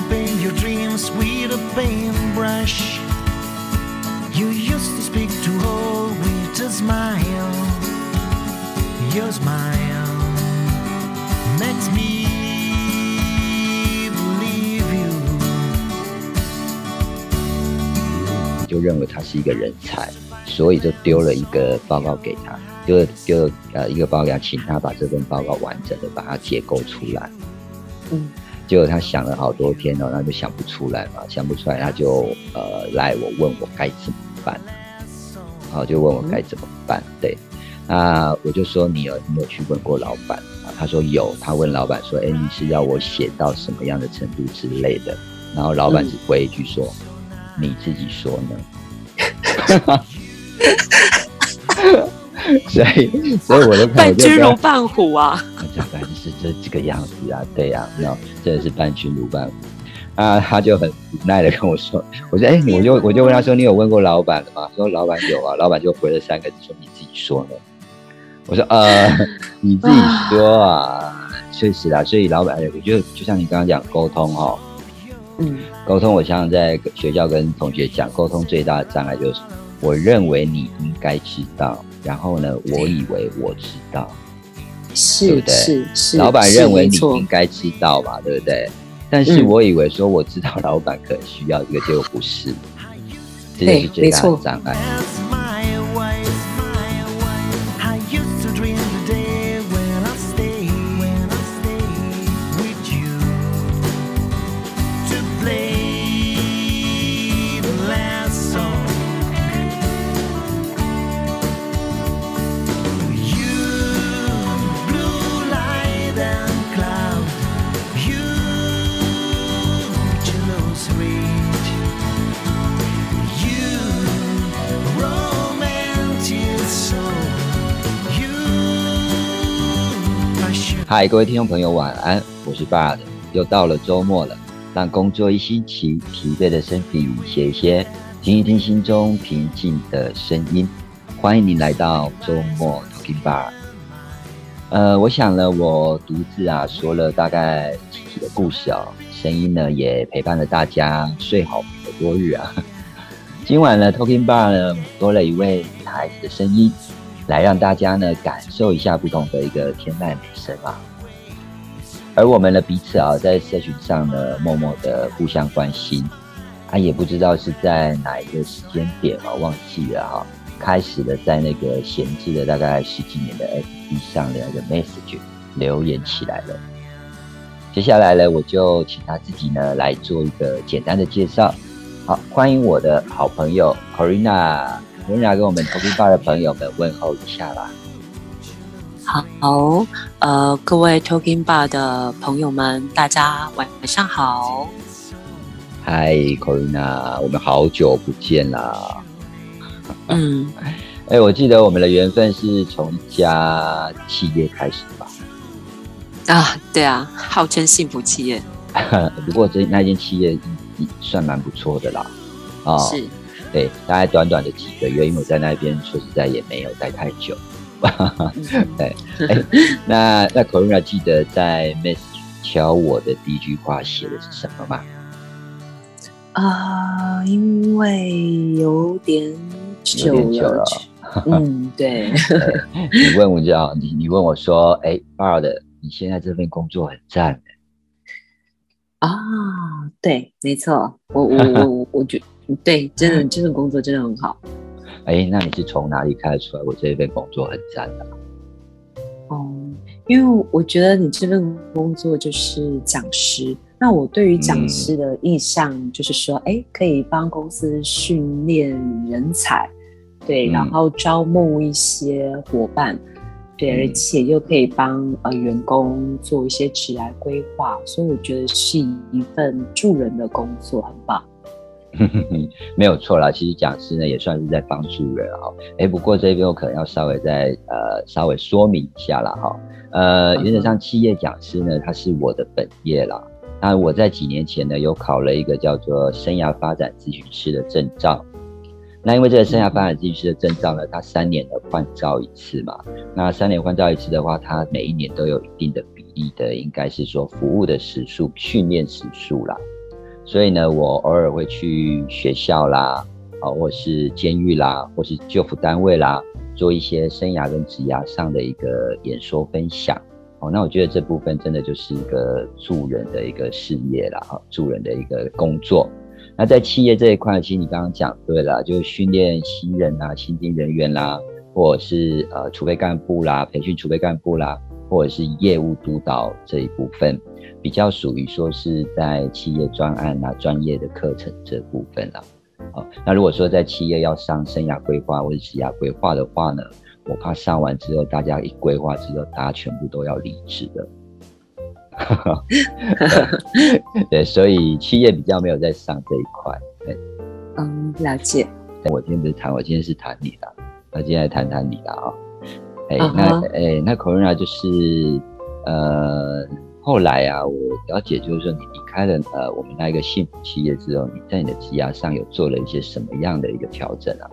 to paint your dreams with a paintbrush. You used to speak to all with a smile. Your smile makes me believe you. 就认为他是一个人才，所以就丢了一个报告给他，丢了丢了呃一个报告给他，请他把这份报告完整的把它结构出来。嗯，结果他想了好多天哦，他就想不出来嘛，想不出来他就呃来我问我该怎么办，然后就问我该怎么办。对，那我就说你有你有去问过老板啊？他说有，他问老板说，哎，你是要我写到什么样的程度之类的？然后老板只回一句说，你自己说呢？所以，所以我就看我伴就跟他君如伴虎啊！是这这个样子啊，对呀、那真的是伴君如伴虎。啊，他就很无奈的跟我说，我说，哎、我就我就问他说，你有问过老板了吗？说老板有啊，老板就回了三个字说，你自己说呢。我说，呃，你自己说啊，确实啊，所以老板，我觉得就像你刚刚讲沟通哦，嗯沟通，我常常在学校跟同学讲，沟通最大的障碍就是，我认为你应该知道，然后呢，我以为我知道，对是不对？是是，老板认为你应该知道嘛，对不对？但是嗯我以为说我知道老板可能需要这个，结果不是，这就是最大的障碍。嗨，各位听众朋友，晚安，我是 Bard，又到了周末了，让工作一星期，疲惫的身体歇一歇，听一听心中平静的声音。欢迎你来到周末 Talking Bar。呃，我想呢，我独自啊说了大概几集的故事哦，声音呢也陪伴了大家睡好多日啊。今晚呢，Talking Bar 呢多了一位女孩子的声音，来让大家呢感受一下不同的一个天籁美声啊。而我们呢彼此啊在社群上呢默默的互相关心，啊也不知道是在哪一个时间点啊忘记了哈、开始了在那个闲置的大概十几年的 FB 上的那个 message 留言起来了。接下来呢，我就请他自己呢来做一个简单的介绍。好，欢迎我的好朋友 Corina，Corina 跟我们 Talking Bar 的朋友们问候一下啦。好，呃，各位 Talking Bar 的朋友们，大家晚上好。嗨，Corina，我们好久不见啦！嗯，哎、我记得我们的缘分是从一家企业开始？啊，对啊，号称幸福企业、不过这那间企业也算蛮不错的啦。哦，是，对，大概短短的几个月，因为我在那边说实在也没有待太久。嗯 对，哎，那那 Corina 记得在 message 敲我的第一句话写的是什么吗？啊、因为有点久有点久了嗯，对，你问我就你你问我说，哎 b a r 的，你现在这份工作很赞，啊，对，没错，我我我我我觉对，真的这份工作真的很好。哎，那你是从哪里看得出来？我这份工作很赞的、哦，因为我觉得你这份工作就是讲师，那我对于讲师的意向就是说，哎、可以帮公司训练人才，对，嗯。然后招募一些伙伴，对，嗯而且又可以帮呃员工做一些职来规划，所以我觉得是一份助人的工作，很棒。没有错啦，其实讲师呢也算是在帮助人哈。哎，不过这边我可能要稍微再呃稍微说明一下啦哈。呃，原则上企业讲师呢，它是我的本业啦。那我在几年前呢，有考了一个叫做生涯发展咨询师的证照。那因为这个生涯发展咨询师的证照呢，它三年的换照一次嘛。那三年换照一次的话，它每一年都有一定的比例的，应该是说服务的时数、训练时数啦。所以呢，我偶尔会去学校啦，啊，或是监狱啦，或是救辅单位啦，做一些生涯跟职涯上的一个演说分享。哦，那我觉得这部分真的就是一个助人的一个事业啦，哈，助人的一个工作。那在企业这一块，其实你刚刚讲对了，就是训练新人啊、新进人员啦，或者是呃储备干部啦、培训储备干部啦，或者是业务督导这一部分，比较属于说是在企业专案啊、专业的课程这部分啦。好，那如果说在企业要上生涯规划或者职业规划的话呢？我怕上完之后，大家一规划之后，大家全部都要离职的。对，所以企业比较没有在上这一块。对，嗯，了解。我今天不是谈，我今天是谈你的。那今天来谈谈你的啊。哎，那哎，那 Corona 就是呃，后来啊，我了解就是说，你离开了呃我们那一个幸福企业之后，你在你的职涯上有做了一些什么样的一个调整啊？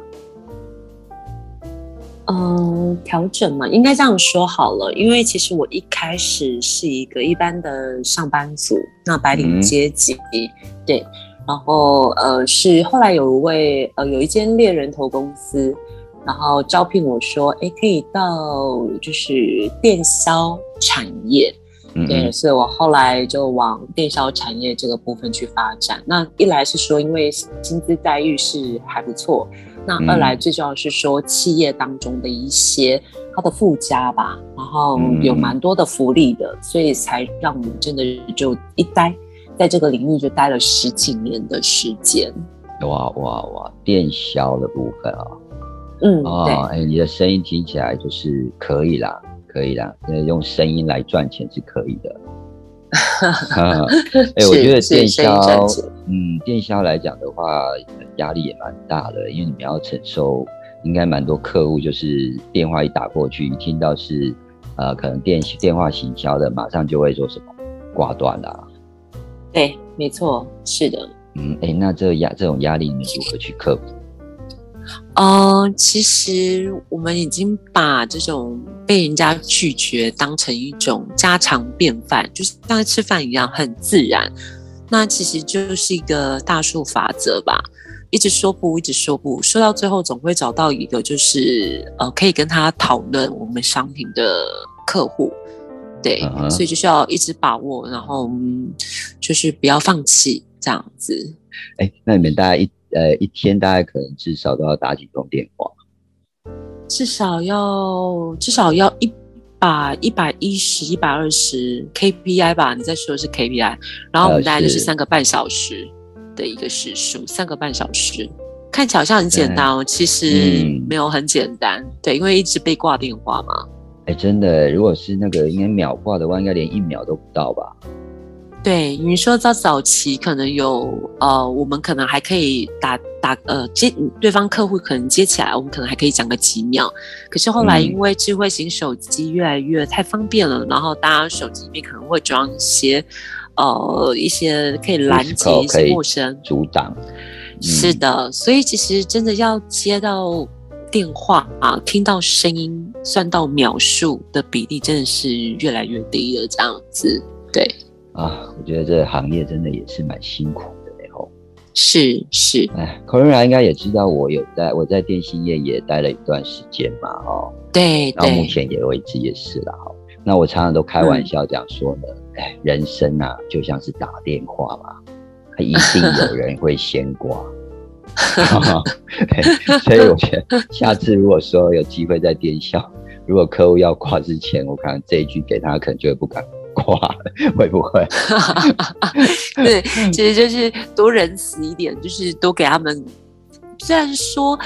嗯，调整嘛，应该这样说好了。因为其实我一开始是一个一般的上班族，那白领阶级，对。然后呃，是后来有一位呃，有一间猎人头公司，然后招聘我说，哎，可以到就是电销产业，对。所以我后来就往电销产业这个部分去发展。那一来是说，因为薪资待遇是还不错。那二来最重要是说企业当中的一些它的附加吧，然后有蛮多的福利的，所以才让我们真的就一待在这个领域就待了十几年的时间。哇哇哇！电销的部分啊，嗯，哦，哎，你的声音听起来就是可以啦，可以啦，用声音来赚钱是可以的。哎，我觉得电销，嗯，电销来讲的话，压力也蛮大的，因为你们要承受，应该蛮多客户就是电话一打过去，一听到是呃，可能电电话行销的，马上就会说什么挂断了。对，没错，是的。嗯，哎，那这压这种压力，你们如何去克服？嗯，其实我们已经把这种被人家拒绝当成一种家常便饭，就是像吃饭一样很自然。那其实就是一个大数法则吧，一直说不，一直说不，说到最后总会找到一个就是呃可以跟他讨论我们商品的客户。对，所以就需要一直把握，然后就是不要放弃这样子。哎，那你们大家一。呃，一天大概可能至少都要打几通电话，至少要至少要一把一百一十一百二十 KPI 吧？你在说的是 KPI，然后我们大概就是三个半小时的一个时数，三个半小时看起来好像很简单哦，其实没有很简单。对，因为一直被挂电话嘛。哎，真的，如果是那个应该秒挂的话，应该连一秒都不到吧？对，你说在早期可能有呃，我们可能还可以打打呃接对方客户可能接起来，我们可能还可以讲个几秒。可是后来因为智慧型手机越来越太方便了，然后大家手机里面可能会装一些呃一些可以拦截一些陌生阻挡。是的，所以其实真的要接到电话啊，听到声音算到秒数的比例真的是越来越低了，这样子对。啊，我觉得这个行业真的也是蛮辛苦的，然后是是，哎 o r a 应该也知道我有在我在电信业也待了一段时间嘛，哦，对，到目前也为止也是了，哈。那我常常都开玩笑讲说呢，哎，人生啊就像是打电话嘛，一定有人会先挂，所以我觉得下次如果说有机会在电销，如果客户要挂之前，我可能这一句给他，可能就会不敢。话会不会？对，其实就是多仁慈一点，就是多给他们。虽然说，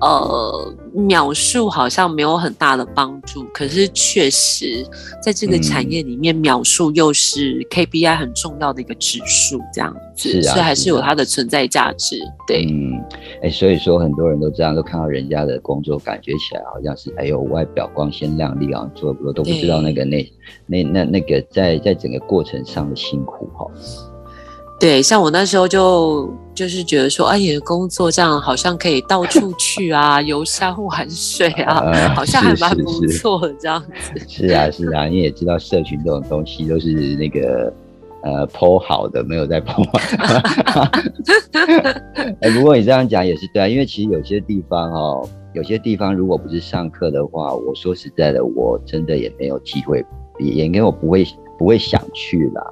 呃，秒数好像没有很大的帮助，可是确实在这个产业里面，秒数又是 KPI 很重要的一个指数，这样子，所以还是有它的存在价值。对，嗯，哎，所以说很多人都这样，都看到人家的工作，感觉起来好像是哎呦外表光鲜亮丽啊，做不多都不知道那个那那那那个在在整个过程上的辛苦哈。对，像我那时候就就是觉得说，哎，你的工作这样好像可以到处去啊，游山玩水啊，好像还蛮不错的这样子。是啊，是啊，你也知道，社群这种东西都是那个，呃剖好的，没有在剖。哎，不过你这样讲也是对啊，因为其实有些地方哦，有些地方如果不是上课的话，我说实在的，我真的也没有机会，也也跟我不会不会想去啦。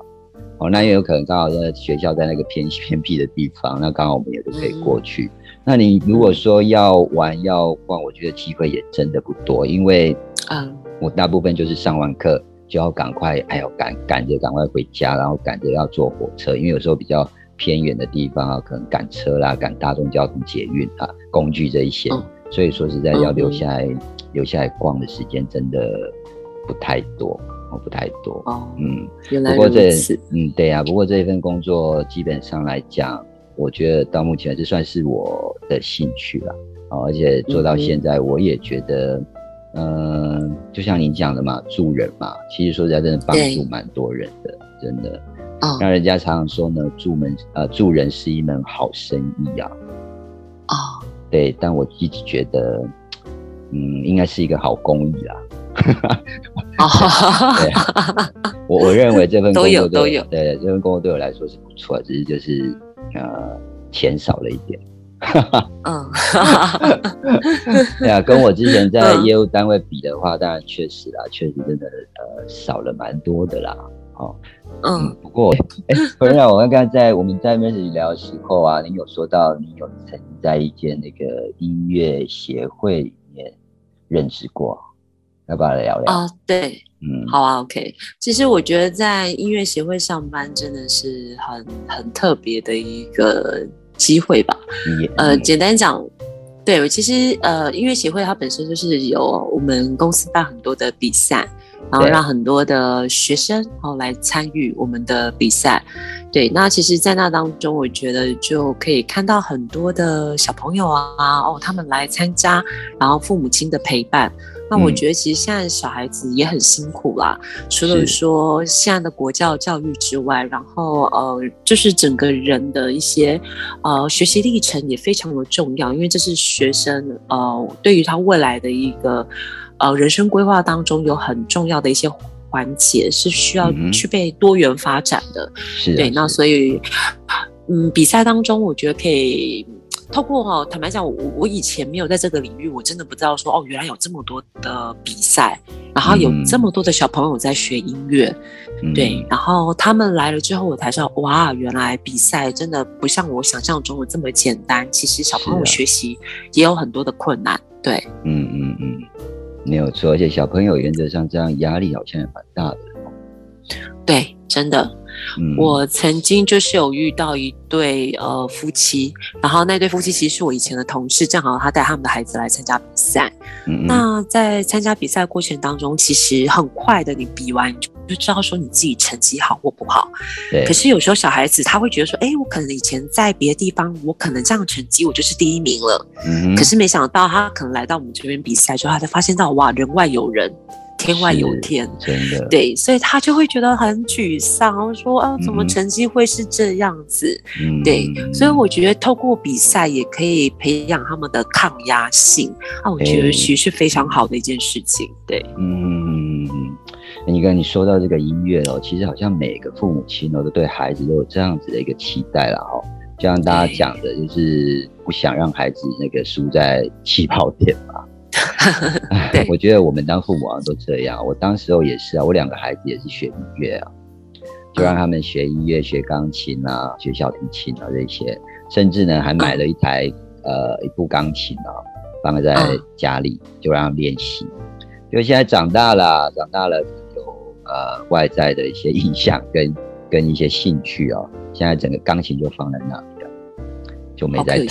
哦，那也有可能刚好在学校在那个偏偏僻的地方，那刚好我们也都可以过去。那你如果说要玩要逛，我觉得机会也真的不多，因为啊，我大部分就是上完课就要赶快，哎呦赶赶着赶快回家，然后赶着要坐火车，因为有时候比较偏远的地方啊，可能赶车啦、赶大众交通捷运啊工具这一些，所以说实在要留下来留下来逛的时间真的不太多。哦，不太多哦，嗯，原来如此，嗯，对呀。不过这一份工作基本上来讲，我觉得到目前这算是我的兴趣了哦，而且做到现在，我也觉得，嗯，就像您讲的嘛，助人嘛，其实说实在，真的帮助蛮多人的，真的。哦，让人家常常说呢，助门呃助人是一门好生意啊。哦，对，但我一直觉得，嗯，应该是一个好公益啦。对 我我认为这份工作都有，对这份工作对我来说是不错，只是就是呃钱少了一点。嗯，对啊，跟我之前在业务单位比的话，当然确实啦，确实真的呃少了蛮多的啦。哦，嗯，不过哎，不然我刚刚在我们在面试聊的时候啊，你有说到你有曾在一间那个音乐协会里面任职过。要不要来聊聊啊？对，嗯，好啊，OK。其实我觉得在音乐协会上班真的是很很特别的一个机会吧。呃，简单讲，对，其实呃，音乐协会它本身就是有我们公司办很多的比赛，然后让很多的学生哦来参与我们的比赛。对，那其实，在那当中，我觉得就可以看到很多的小朋友啊，哦，他们来参加，然后父母亲的陪伴。那我觉得其实现在小孩子也很辛苦啦，除了说现在的国教教育之外，然后呃，就是整个人的一些呃学习历程也非常的重要，因为这是学生呃对于他未来的一个呃人生规划当中有很重要的一些环节，是需要具备多元发展的。是，对，那所以嗯，比赛当中我觉得可以。透过哦，坦白讲，我我以前没有在这个领域，我真的不知道说哦，原来有这么多的比赛，然后有这么多的小朋友在学音乐，对，然后他们来了之后，我才知道哇，原来比赛真的不像我想象中的这么简单。其实小朋友学习也有很多的困难，对，嗯嗯嗯，没有错，而且小朋友原则上这样压力好像也蛮大的，对，真的。我曾经就是有遇到一对呃夫妻，然后那对夫妻其实是我以前的同事，正好他带他们的孩子来参加比赛。那在参加比赛过程当中，其实很快的，你比完就知道说你自己成绩好或不好。对。可是有时候小孩子他会觉得说，哎，我可能以前在别的地方，我可能这样成绩我就是第一名了。嗯。可是没想到他可能来到我们这边比赛之后，他才发现到哇，人外有人。天外有天，真的对，所以他就会觉得很沮丧，说啊，怎么成绩会是这样子？对，所以我觉得透过比赛也可以培养他们的抗压性啊，我觉得其实是非常好的一件事情。对，嗯，你刚你说到这个音乐哦，其实好像每个父母亲哦都对孩子都有这样子的一个期待了哦，就像大家讲的，就是不想让孩子那个输在起跑点嘛。对，我觉得我们当父母啊都这样。我当时候也是啊，我两个孩子也是学音乐啊，就让他们学音乐、学钢琴啊、学小提琴啊这些，甚至呢还买了一台呃一部钢琴啊，放在家里就让他练习。就现在长大了，长大了有呃外在的一些影响跟跟一些兴趣啊，现在整个钢琴就放在那。就没再弹，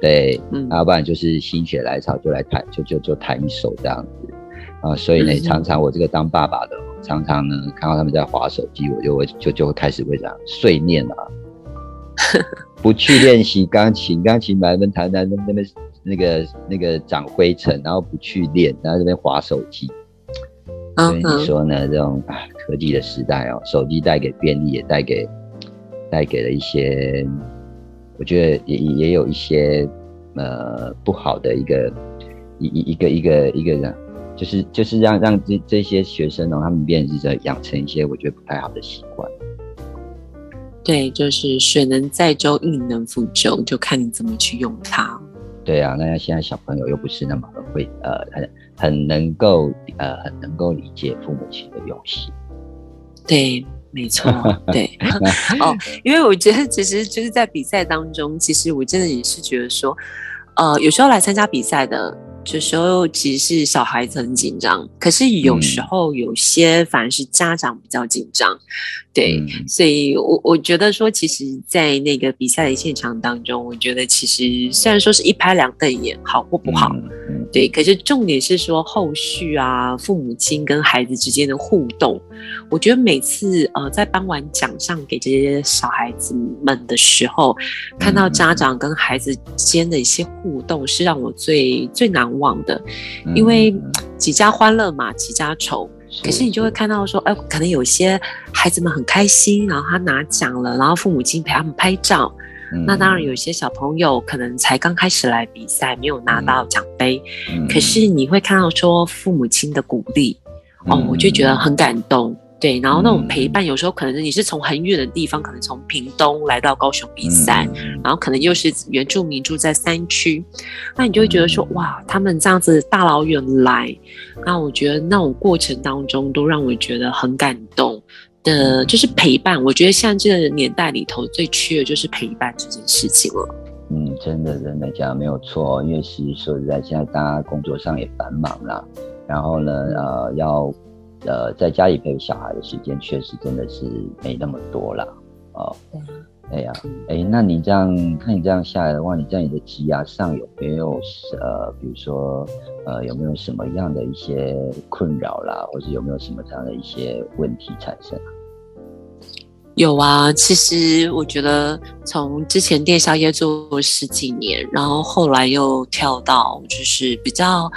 对，要不然就是心血来潮就来弹，就就就弹一首这样子啊。所以呢，常常我这个当爸爸的，常常呢看到他们在划手机，我就会就就会开始会这样碎念啊，不去练习钢琴，钢琴满分弹弹那那边那个那个长灰尘，然后不去练，然后这边划手机。所以你说呢？这种啊科技的时代哦，手机带给便利，也带给带给了一些。我觉得也也有一些呃不好的一个一一一个一个一个人，就是就是让让这这些学生呢，他们变是在养成一些我觉得不太好的习惯。对，就是水能载舟，亦能覆舟，就看你怎么去用它。对啊，那现在小朋友又不是那么很会，呃，很很能够，呃，很能够理解父母亲的用心。对，没错，对。哦，因为我觉得其实就是在比赛当中，其实我真的也是觉得说，呃，有时候来参加比赛的。有时候其实是小孩子很紧张，可是有时候有些反而是家长比较紧张，对，所以我我觉得说，其实，在那个比赛的现场当中，我觉得其实虽然说是一拍两瞪眼，好或不好，对，可是重点是说后续啊，父母亲跟孩子之间的互动，我觉得每次呃在颁完奖项给这些小孩子们的时候，看到家长跟孩子间的一些互动，是让我最最难。忘的，因为几家欢乐嘛，几家愁。可是你就会看到说，哎，可能有些孩子们很开心，然后他拿奖了，然后父母亲陪他们拍照。那当然，有些小朋友可能才刚开始来比赛，没有拿到奖杯。可是你会看到说，父母亲的鼓励，哦，我就觉得很感动。对，然后那种陪伴，有时候可能你是从很远的地方，可能从屏东来到高雄比赛，然后可能又是原住民住在山区，那你就会觉得说，哇，他们这样子大老远来，那我觉得那种过程当中都让我觉得很感动的，就是陪伴。我觉得像这个年代里头最缺的就是陪伴这件事情了。嗯，真的真的讲的没有错，因为其实说实在，现在大家工作上也繁忙了，然后呢，呃，要。呃，在家里陪小孩的时间确实真的是没那么多了哦。对呀，哎，那你这样看你这样下来的话，你在你的职涯上有没有呃，比如说呃，有没有什么样的一些困扰啦，或者有没有什么这样的一些问题产生？有啊，其实我觉得从之前店宵夜做十几年，然后后来又跳到就是比较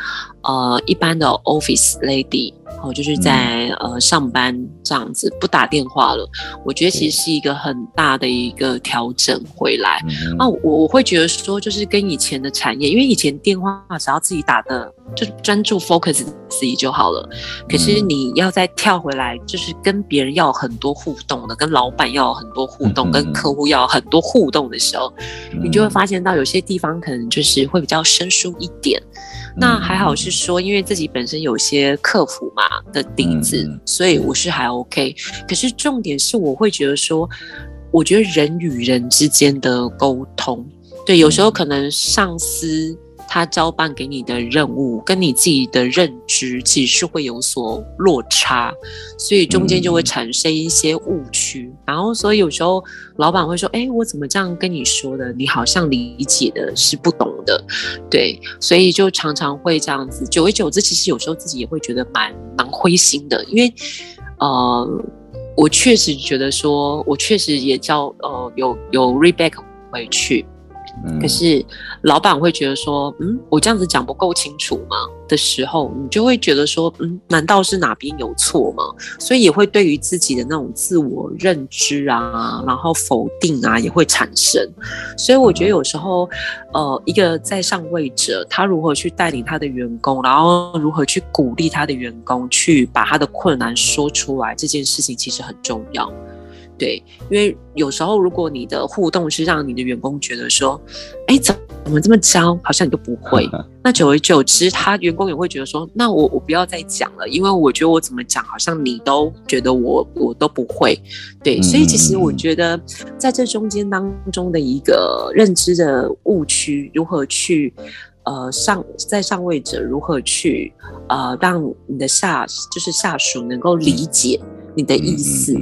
呃一般的 office lady。哦，就是在呃上班这样子，不打电话了。我觉得其实是一个很大的一个调整回来。啊，我我会觉得说，就是跟以前的产业，因为以前电话只要自己打的，就是专注 focus 自己就好了。可是你要再跳回来，就是跟别人要很多互动的，跟老板要很多互动，跟客户要很多互动的时候，你就会发现到有些地方可能就是会比较生疏一点。那还好是说，因为自己本身有些客服嘛的底子，所以我是还 OK。可是重点是，我会觉得说，我觉得人与人之间的沟通，对，有时候可能上司。他交办给你的任务跟你自己的认知其实是会有所落差，所以中间就会产生一些误区。然后，所以有时候老板会说：“哎，我怎么这样跟你说的？你好像理解的是不懂的。”对，所以就常常会这样子。久而久之，其实有时候自己也会觉得蛮蛮灰心的，因为呃，我确实觉得说，我确实也叫呃有有 reback 回去。可是，老板会觉得说，嗯，我这样子讲不够清楚吗？的时候，你就会觉得说，嗯，难道是哪边有错吗？所以也会对于自己的那种自我认知啊，然后否定啊，也会产生。所以我觉得有时候，呃，一个在上位者，他如何去带领他的员工，然后如何去鼓励他的员工，去把他的困难说出来，这件事情其实很重要。对，因为有时候如果你的互动是让你的员工觉得说，哎，怎怎么这么教，好像你都不会，那久而久之，他员工也会觉得说，那我我不要再讲了，因为我觉得我怎么讲，好像你都觉得我我都不会。对，所以其实我觉得在这中间当中的一个认知的误区，如何去呃上在上位者如何去呃让你的下就是下属能够理解你的意思。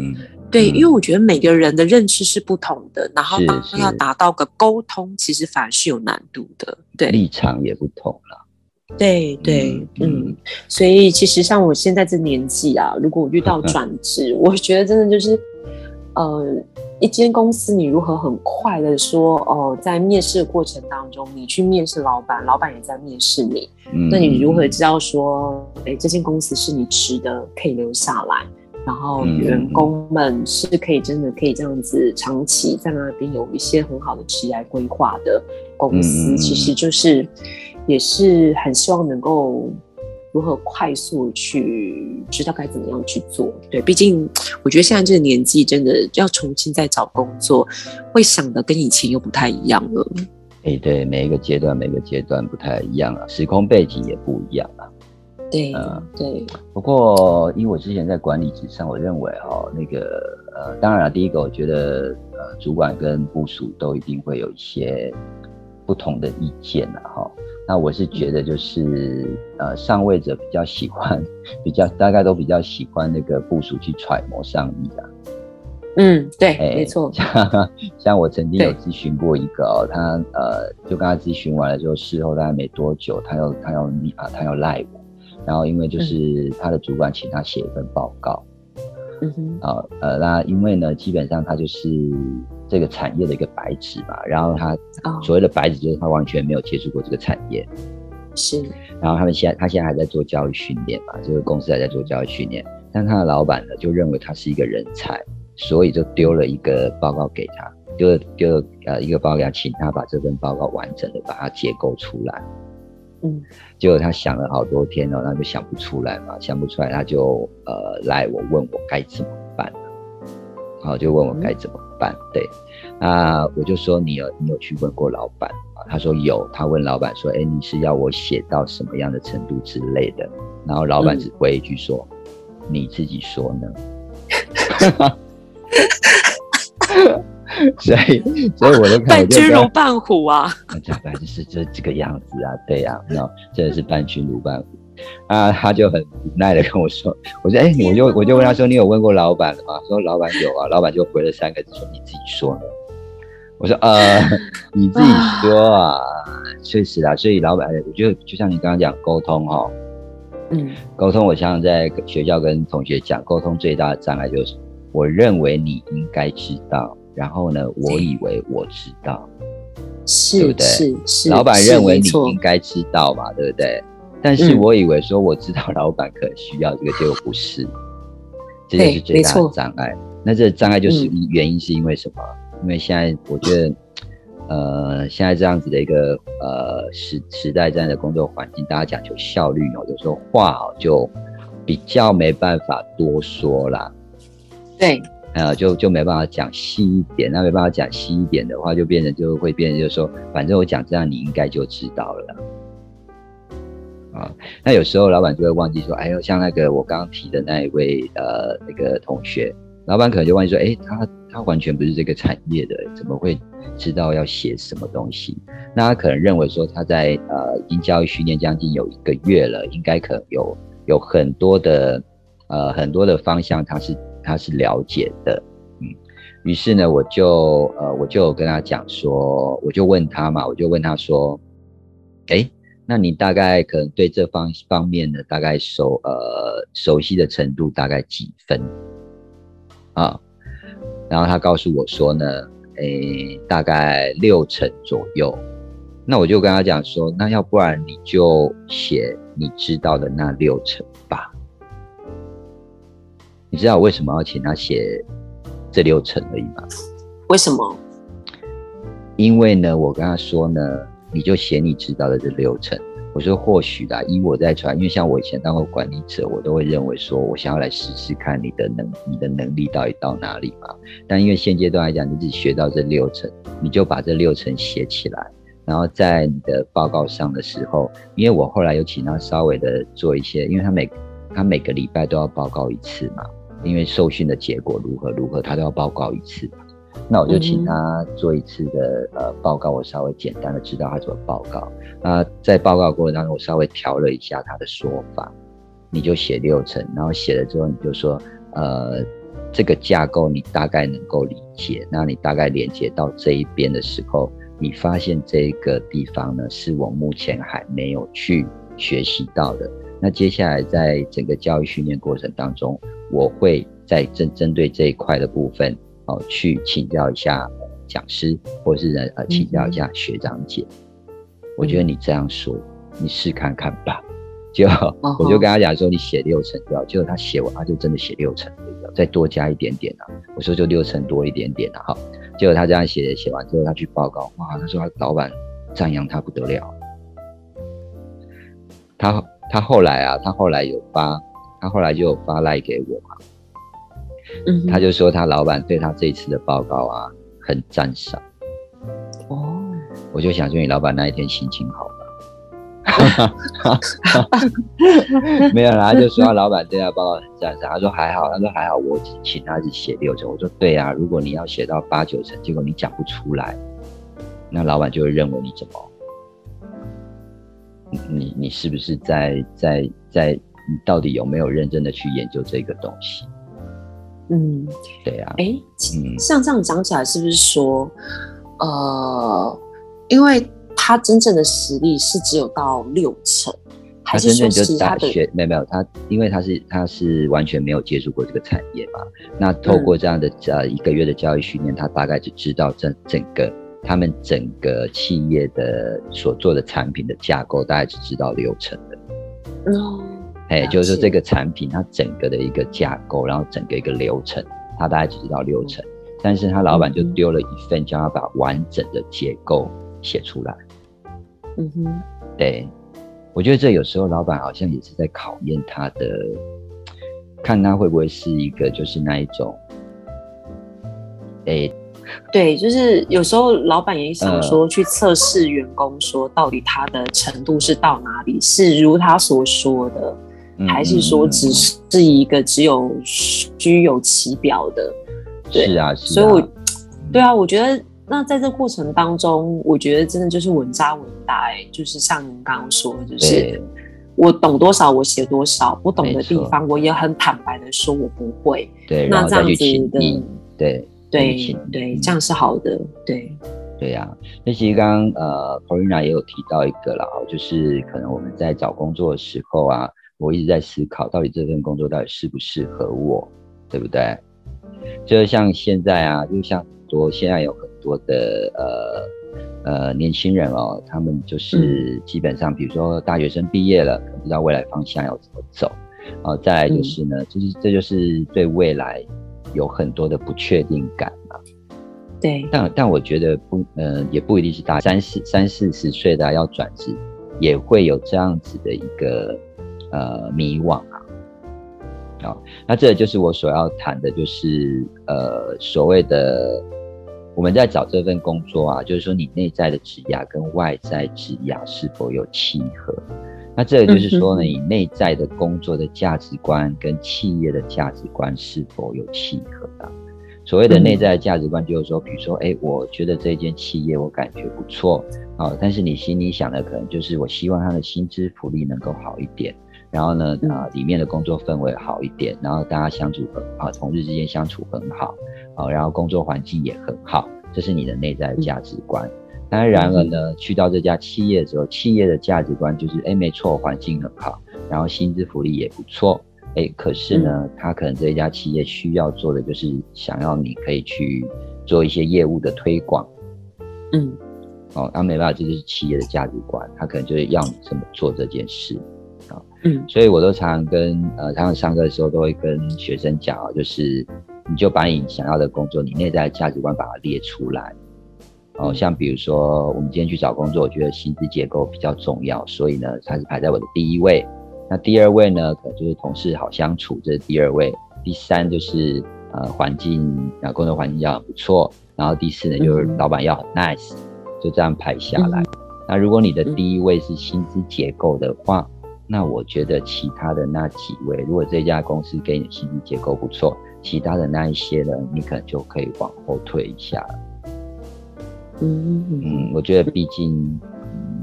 对，因为我觉得每个人的认知是不同的，然后当要达到个沟通，其实反而是有难度的。对，立场也不同了。对对，嗯，所以其实像我现在这年纪啊，如果我遇到 转职，我觉得真的就是，呃，一间公司你如何很快的说，哦，在面试的过程当中，你去面试老板，老板也在面试你，那你如何知道说，哎，这间公司是你值得可以留下来？然后员工们是可以真的可以这样子长期在那边有一些很好的职业规划的公司，其实就是也是很希望能够如何快速去知道该怎么样去做。对，毕竟我觉得现在这个年纪，真的要重新再找工作，会想的跟以前又不太一样了。哎，对，每一个阶段，每个阶段不太一样啊，时空背景也不一样啊。对，对。不过，因为我之前在管理职上，我认为哈，那个呃，当然了，第一个，我觉得呃，主管跟部署都一定会有一些不同的意见呐，哈。那我是觉得，就是呃，上位者比较喜欢，比较大概都比较喜欢那个部署去揣摩上意啊。嗯，对，没错。像 像我曾经有咨询过一个哦，他呃，就跟他咨询完了之后，事后大概没多久，他要他要你啊，他要赖我，然后因为就是他的主管请他写一份报告，嗯哼，啊呃，那因为呢，基本上他就是这个产业的一个白纸嘛，然后他所谓的白纸就是他完全没有接触过这个产业，是，然后他们现在他现在还在做教育训练嘛，这个公司还在做教育训练，但他的老板呢就认为他是一个人才。所以就丢了一个报告给他，丢了丢了呃一个报告，请他把这份报告完整的把它结构出来。嗯，结果他想了好多天哦，那就想不出来嘛，想不出来他就呃来我问我该怎么办，好就问我该怎么办。对，那我就说你有你有去问过老板啊？他说有，他问老板说，哎，你是要我写到什么样的程度之类的？然后老板只回一句说，你自己说呢。所以，所以我就看，半君如半虎啊！这本来就是这这个样子啊，对呀，那真的是半君如半虎啊！他就很无奈的跟我说：“我说，哎，我就我就问他说，你有问过老板了吗？说老板有啊，老板就回了三个字说你自己说呢。我说，呃，你自己说啊，确实啊，所以老板，我觉得就像你刚刚讲沟通哈，嗯，沟通，我常常在学校跟同学讲，沟通最大的障碍就是。我认为你应该知道，然后呢，我以为我知道，对不对？是是。老板认为你应该知道嘛，对不对？但是我以为说我知道，老板可能需要这个，结果不是，这就是最大的障碍。那这障碍就是原因是因为什么？因为现在我觉得，呃，现在这样子的一个呃时时代这样的工作环境，大家讲求效率哦，有时候话哦就比较没办法多说啦。对，呃，就就没办法讲细一点，那没办法讲细一点的话，就变成就会变成就是说，反正我讲这样，你应该就知道了。啊，那有时候老板就会忘记说，哎呦，像那个我刚刚提的那一位呃那个同学，老板可能就忘记说，哎，他他完全不是这个产业的，怎么会知道要写什么东西？那他可能认为说他在呃已经教育训练将近有一个月了，应该可能有有很多的呃很多的方向，他是。他是了解的，嗯，于是呢，我就呃，我就跟他讲说，我就问他嘛，我就问他说，哎，那你大概可能对这方方面的大概熟呃熟悉的程度大概几分啊？然后他告诉我说呢，哎，大概六成左右。那我就跟他讲说，那要不然你就写你知道的那六成吧。你知道我为什么要请他写这六层而已吗？为什么？因为呢，我跟他说呢，你就写你知道的这六层。我说或许啦，以我在传，因为像我以前当过管理者，我都会认为说，我想要来试试看你的能，你的能力到底到哪里嘛。但因为现阶段来讲，你只学到这六层，你就把这六层写起来，然后在你的报告上的时候，因为我后来有请他稍微的做一些，因为他每他每个礼拜都要报告一次嘛。因为受训的结果如何如何，他都要报告一次。那我就请他做一次的呃报告，我稍微简单的知道他怎么报告。那在报告过程当中，我稍微调了一下他的说法。你就写六层，然后写了之后，你就说呃这个架构你大概能够理解。那你大概连接到这一边的时候，你发现这个地方呢是我目前还没有去学习到的。那接下来在整个教育训练过程当中，我会在针针对这一块的部分，哦，去请教一下讲师，或者是呃请教一下学长姐。我觉得你这样说，你试看看吧。就我就跟他讲说，你写六成就好。结果他写完，他就真的写六成，再多加一点点啊。我说就六成多一点点啊。哈。结果他这样写写完之后，他去报告，哇，他说他老板赞扬他不得了。他。他后来啊，他后来有发，他后来就发赖给我嘛，嗯，他就说他老板对他这一次的报告啊很赞赏，哦，我就想说你老板那一天心情好吗？没有啦，他就说他老板对他报告很赞赏，他说还好，他说还好，我只请他只写六成，我说对啊，如果你要写到八九成，结果你讲不出来，那老板就会认为你怎么，你你你是不是在在在，你到底有没有认真的去研究这个东西？嗯，对啊，哎，嗯，像这样讲起来，是不是说，呃，因为他真正的实力是只有到六成，还他是说真正就其他的？大学没有没有他，因为他是他是完全没有接触过这个产业嘛。那透过这样的、呃一个月的教育训练，他大概就知道整整个他们整个企业的所做的产品的架构，大概只知道流程的。哦，哎，就是说这个产品它整个的一个架构，然后整个一个流程，他大概只知道流程。但是他老板就嗯丢了一份，叫他把完整的结构写出来。嗯哼，对，我觉得这有时候老板好像也是在考验他的，看他会不会是一个就是那一种，哎，对，就是有时候老板也想呃说去测试员工，说到底他的程度是到哪里，是如他所说的，嗯还是说嗯只是一个只有虚有其表的？对是啊是啊，所以我，对啊，我觉得那在这过程当中，我觉得真的就是稳扎稳打、欸，就是像您刚刚说的，就是我懂多少我写多少，不懂的地方我也很坦白的说我不会。对，那这样子的对对对，嗯。这样是好的，对，对呀、那其实刚刚呃 p o r i n a 也有提到一个啦，就是可能我们在找工作的时候啊，我一直在思考，到底这份工作到底适不适合我，对不对？就像现在啊，就像很多现在有很多的呃呃年轻人哦，他们就是基本上，比如说大学生毕业了，不知道未来方向要怎么走，哦，再来就是呢，就是这就是对未来有很多的不确定感嘛。对，但但我觉得不，呃，也不一定是大三四三四十岁的啊要转职，也会有这样子的一个呃迷惘啊。好、那这就是我所要谈的，就是呃所谓的我们在找这份工作啊，就是说你内在的职涯跟外在职涯是否有契合。那这个就是说呢，你内在的工作的价值观跟企业的价值观是否有契合的啊、所谓的内在的价值观，就是说，比如说，哎，我觉得这间企业我感觉不错，啊，但是你心里想的可能就是，我希望他的薪资福利能够好一点，然后呢，嗯。啊，里面的工作氛围好一点，然后大家相处很好，同事之间相处很好，啊，然后工作环境也很好，这是你的内在的价值观。当然而呢，去到这家企业的时候，企业的价值观就是，哎，没错，环境很好，然后薪资福利也不错，哎，可是呢，他可能这一家企业需要做的就是想要你可以去做一些业务的推广，嗯。哦，他没办法，这就是企业的价值观，他可能就是要你这么做这件事，嗯所以我都常常跟呃，常常上课的时候都会跟学生讲啊，就是你就把你想要的工作，你内在的价值观把它列出来。哦，嗯像比如说我们今天去找工作，我觉得薪资结构比较重要，所以呢，它是排在我的第一位。那第二位呢，可能就是同事好相处，这是第二位。第三就是呃环境啊，工作环境要很不错。然后第四呢，就是嗯老板要很 nice，就这样排下来。那如果你的第一位是薪资结构的话，那我觉得其他的那几位，如果这家公司给你的薪资结构不错，其他的那一些呢，你可能就可以往后退一下。嗯嗯嗯，我觉得毕竟、嗯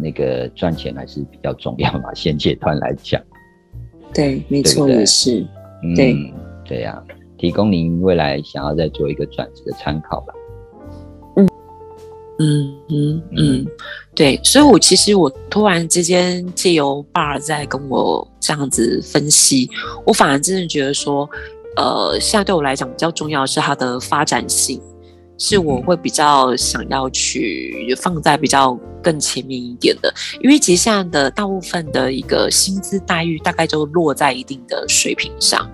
那个赚钱还是比较重要嘛，现阶段来讲。对，没错，也是，嗯，对对呀、提供您未来想要再做一个转职的参考吧。嗯嗯嗯，对，所以我其实我突然之间借由 bar 在跟我这样子分析，我反而真的觉得说，呃，现在对我来讲比较重要的是它的发展性，是我会比较想要去放在比较更前面一点的，因为其实现在的大部分的一个薪资待遇大概就落在一定的水平上。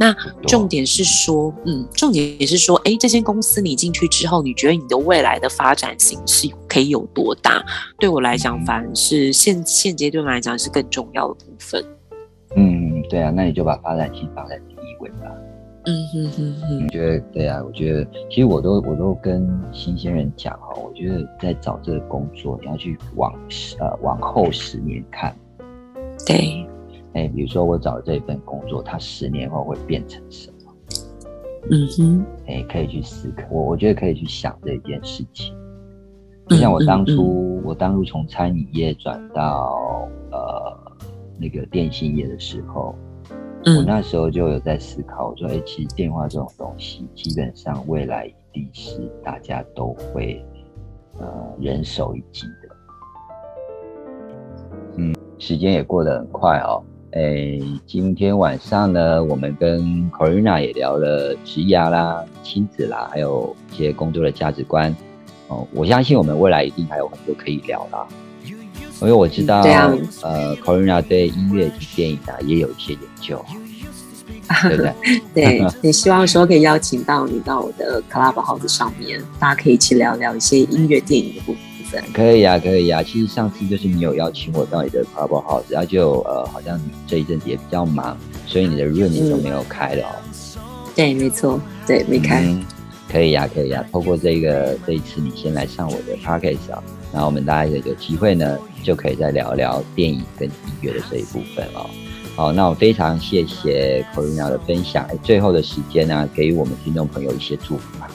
那重点是说，嗯，重点也是说，哎，这间公司你进去之后，你觉得你的未来的发展性是可以有多大？对我来讲，嗯反而是现现阶段来讲是更重要的部分。嗯对啊，那你就把发展性放在第一位吧。嗯哼哼哼我，觉得对啊，我觉得其实我都我都跟新鲜人讲哈，我觉得在找这个工作，你要去往呃往后十年看。对，哎，比如说我找的这一份工作，它十年后会变成什么？嗯哼，哎，可以去思考，我我觉得可以去想这一件事情。就像我当初，我当初从餐饮业转到呃那个电信业的时候，我嗯那时候就有在思考，我说，哎、其实电话这种东西，基本上未来一定是大家都会呃人手一机的。嗯，时间也过得很快哦。哎，今天晚上呢，我们跟 Corina 也聊了职涯啦、亲子啦，还有一些工作的价值观。哦，我相信我们未来一定还有很多可以聊啦。因为我知道，呃，Corina 对音乐及电影啊也有一些研究，对不对？对，也希望说可以邀请到你到我的 Clubhouse 上面，大家可以一起聊聊一些音乐、电影的部分。可以呀、可以呀、其实上次就是你有邀请我到你的 Club House，然后就呃，好像你这一阵子也比较忙，所以你的 room 也都没有开了哦。对，没错，对，没开。嗯，可以呀、可以呀、透过这个这一次你先来上我的 podcast 啊，然后我们大家也有机会呢，就可以再聊聊电影跟音乐的这一部分哦。好，那我非常谢谢 Corina 的分享，哎最后的时间呢，给予我们听众朋友一些祝福吧。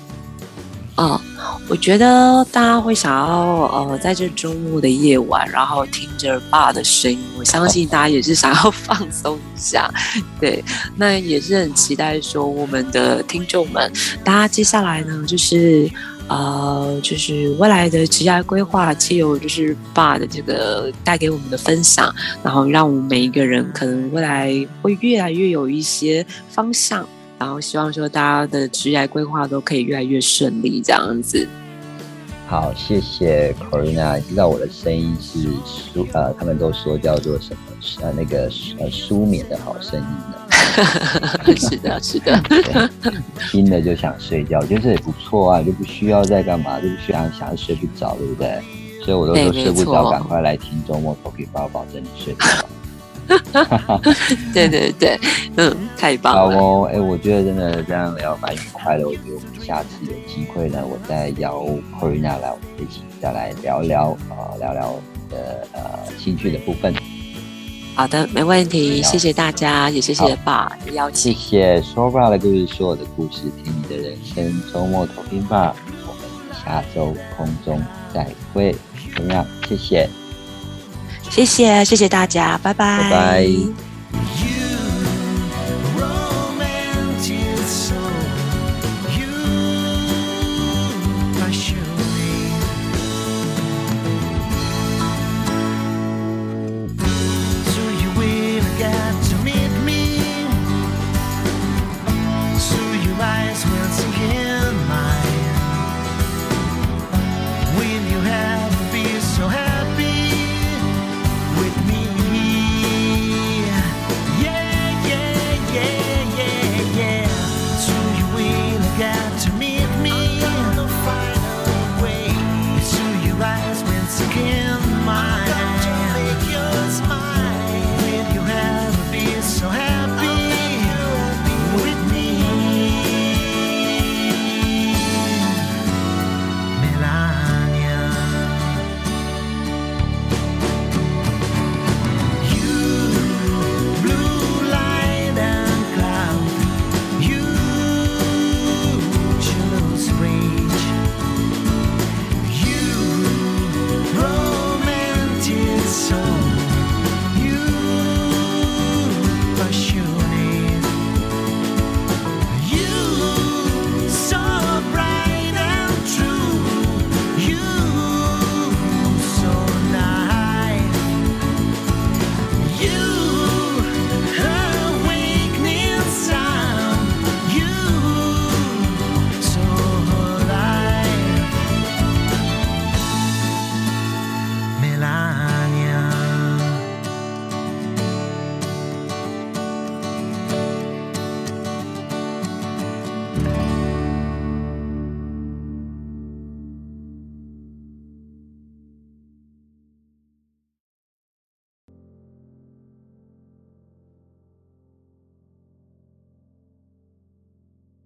啊，我觉得大家会想要呃，在这周末的夜晚，然后听着爸的声音，我相信大家也是想要 放松一下。对，那也是很期待说我们的听众们，大家接下来呢，就是呃，就是未来的职业规划，既有就是爸的这个带给我们的分享，然后让我们每一个人可能未来会越来越有一些方向。然后希望说大家的职业规划都可以越来越顺利，这样子。好，谢谢 Corina。知道我的声音是舒呃，他们都说叫做什么呃那个呃舒眠的好声音呢，是的，是的，对听了就想睡觉，我觉得这也不错啊，就不需要再干嘛，就不需要想要睡不着，对不对？所以我都说睡不着，赶快来听周末 Talking 包，保证你睡得着。对对对，嗯，太棒了。好哦，哎，我觉得真的这样聊蛮愉快的。我觉得我们下次有机会呢，我再邀 Corina 来，我们一起再来聊聊呃，聊聊你的呃兴趣的部分。好的，没问题，谢谢大家，也谢谢爸的邀谢请。谢说爸的故事，说我的故事，听你的人生。周末投听吧，我们下周空中再会。怎么样？谢谢。谢谢，谢谢大家，拜拜，拜拜。